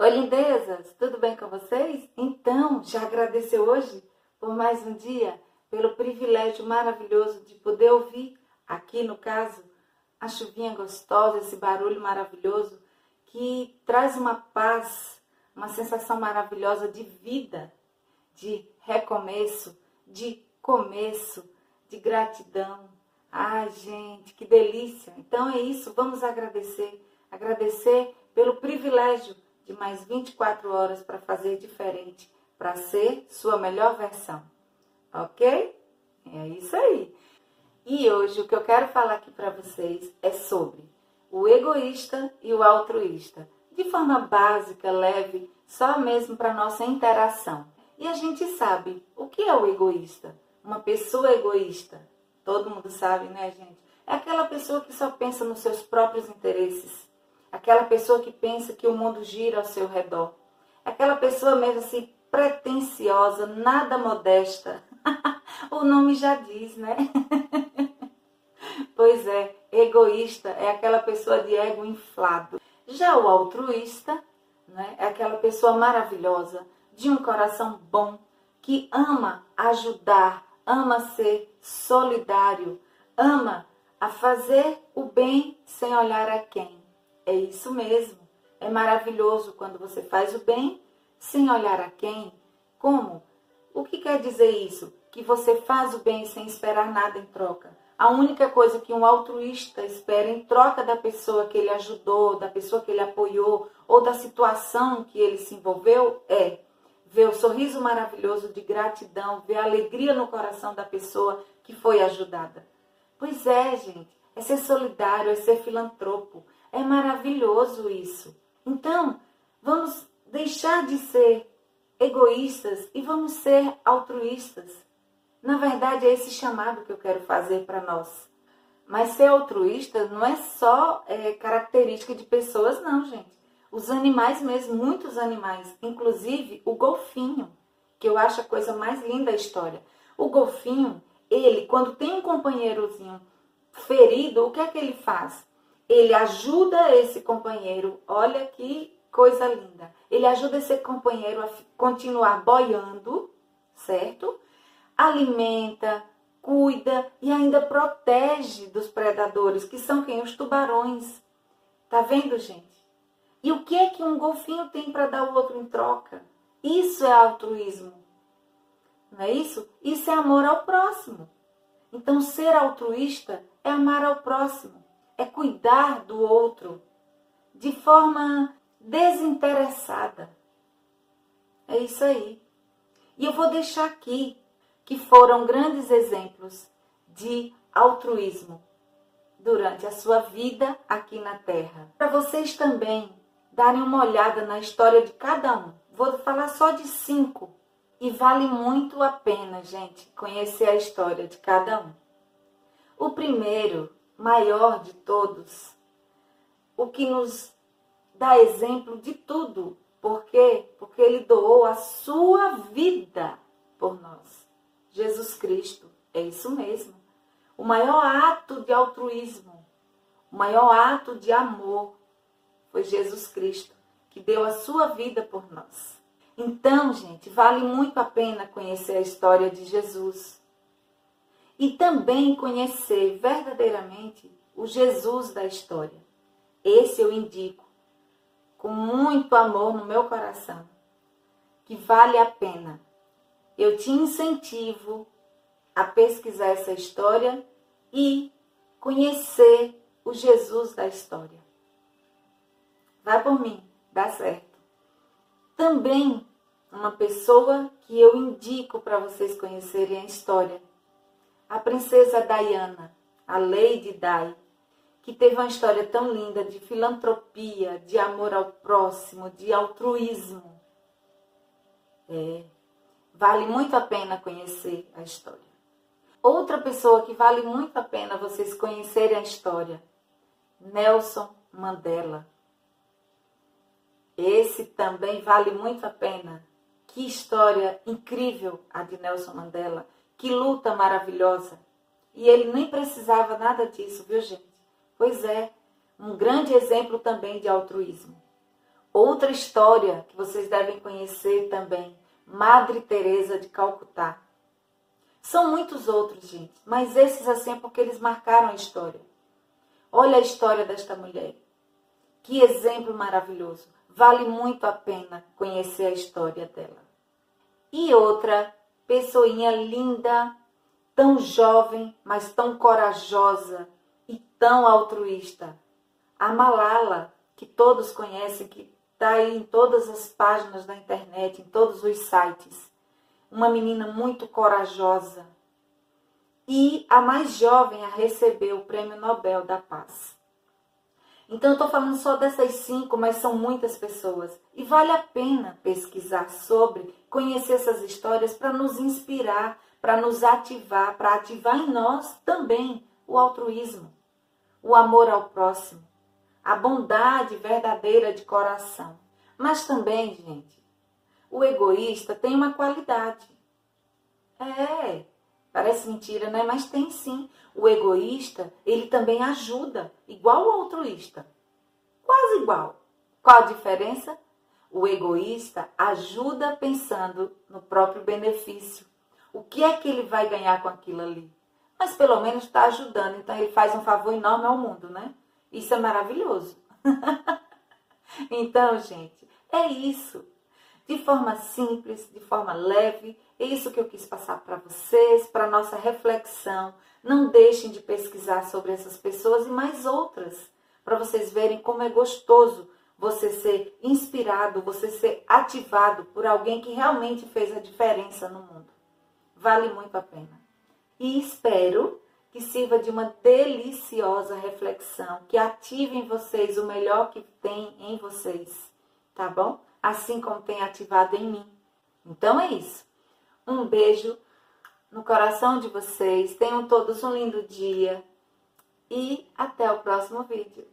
Oi, lindezas, tudo bem com vocês? Então, já agradeceu hoje por mais um dia, pelo privilégio maravilhoso de poder ouvir, aqui no caso, a chuvinha gostosa, esse barulho maravilhoso que traz uma paz, uma sensação maravilhosa de vida, de recomeço, de começo, de gratidão. Ai, gente, que delícia! Então é isso, vamos agradecer. Agradecer pelo privilégio mais 24 horas para fazer diferente, para ser sua melhor versão. Ok? É isso aí. E hoje o que eu quero falar aqui para vocês é sobre o egoísta e o altruísta, de forma básica, leve, só mesmo para nossa interação. E a gente sabe o que é o egoísta. Uma pessoa egoísta, todo mundo sabe, né, gente? É aquela pessoa que só pensa nos seus próprios interesses. Aquela pessoa que pensa que o mundo gira ao seu redor. Aquela pessoa mesmo assim, pretensiosa, nada modesta. o nome já diz, né? pois é, egoísta é aquela pessoa de ego inflado. Já o altruísta né, é aquela pessoa maravilhosa, de um coração bom, que ama ajudar, ama ser solidário, ama a fazer o bem sem olhar a quem. É isso mesmo. É maravilhoso quando você faz o bem sem olhar a quem. Como? O que quer dizer isso? Que você faz o bem sem esperar nada em troca. A única coisa que um altruísta espera em troca da pessoa que ele ajudou, da pessoa que ele apoiou ou da situação que ele se envolveu é ver o sorriso maravilhoso de gratidão, ver a alegria no coração da pessoa que foi ajudada. Pois é, gente, é ser solidário, é ser filantropo. É maravilhoso isso. Então, vamos deixar de ser egoístas e vamos ser altruístas. Na verdade, é esse chamado que eu quero fazer para nós. Mas ser altruísta não é só é, característica de pessoas, não, gente. Os animais mesmo, muitos animais, inclusive o golfinho, que eu acho a coisa mais linda da história. O golfinho, ele, quando tem um companheirozinho ferido, o que é que ele faz? Ele ajuda esse companheiro, olha que coisa linda. Ele ajuda esse companheiro a continuar boiando, certo? alimenta, cuida e ainda protege dos predadores, que são quem? Os tubarões. Tá vendo, gente? E o que é que um golfinho tem para dar o outro em troca? Isso é altruísmo. Não é isso? Isso é amor ao próximo. Então, ser altruísta é amar ao próximo, é cuidar do outro de forma desinteressada. É isso aí. E eu vou deixar aqui que foram grandes exemplos de altruísmo durante a sua vida aqui na Terra. Para vocês também darem uma olhada na história de cada um. Vou falar só de cinco. E vale muito a pena, gente, conhecer a história de cada um. O primeiro, maior de todos, o que nos dá exemplo de tudo. Por quê? Porque ele doou a sua vida por nós. Jesus Cristo. É isso mesmo. O maior ato de altruísmo, o maior ato de amor foi Jesus Cristo, que deu a sua vida por nós. Então, gente, vale muito a pena conhecer a história de Jesus. E também conhecer verdadeiramente o Jesus da história. Esse eu indico com muito amor no meu coração, que vale a pena eu te incentivo a pesquisar essa história e conhecer o Jesus da história. Vai por mim, dá certo. Também uma pessoa que eu indico para vocês conhecerem a história. A princesa Diana, a Lady Di, que teve uma história tão linda de filantropia, de amor ao próximo, de altruísmo. É, Vale muito a pena conhecer a história. Outra pessoa que vale muito a pena vocês conhecerem a história, Nelson Mandela. Esse também vale muito a pena. Que história incrível a de Nelson Mandela. Que luta maravilhosa. E ele nem precisava nada disso, viu, gente? Pois é, um grande exemplo também de altruísmo. Outra história que vocês devem conhecer também, Madre Teresa de Calcutá. São muitos outros, gente, mas esses assim é porque eles marcaram a história. Olha a história desta mulher. Que exemplo maravilhoso. Vale muito a pena conhecer a história dela. E outra pessoinha linda, tão jovem, mas tão corajosa e tão altruísta. A Malala, que todos conhecem, que está aí em todas as páginas da internet, em todos os sites. Uma menina muito corajosa. E a mais jovem a receber o Prêmio Nobel da Paz. Então, eu estou falando só dessas cinco, mas são muitas pessoas. E vale a pena pesquisar sobre, conhecer essas histórias para nos inspirar, para nos ativar, para ativar em nós também o altruísmo, o amor ao próximo, a bondade verdadeira de coração. Mas também, gente, o egoísta tem uma qualidade. É, parece mentira, né? Mas tem sim. O egoísta, ele também ajuda, igual o altruísta. Quase igual. Qual a diferença? O egoísta ajuda pensando no próprio benefício. O que é que ele vai ganhar com aquilo ali? Mas pelo menos está ajudando, então ele faz um favor enorme ao mundo, né? Isso é maravilhoso. então, gente, é isso. De forma simples, de forma leve, é isso que eu quis passar para vocês, para nossa reflexão. Não deixem de pesquisar sobre essas pessoas e mais outras, para vocês verem como é gostoso você ser inspirado, você ser ativado por alguém que realmente fez a diferença no mundo. Vale muito a pena. E espero que sirva de uma deliciosa reflexão, que ative em vocês o melhor que tem em vocês, tá bom? Assim como tem ativado em mim. Então é isso. Um beijo no coração de vocês. Tenham todos um lindo dia e até o próximo vídeo.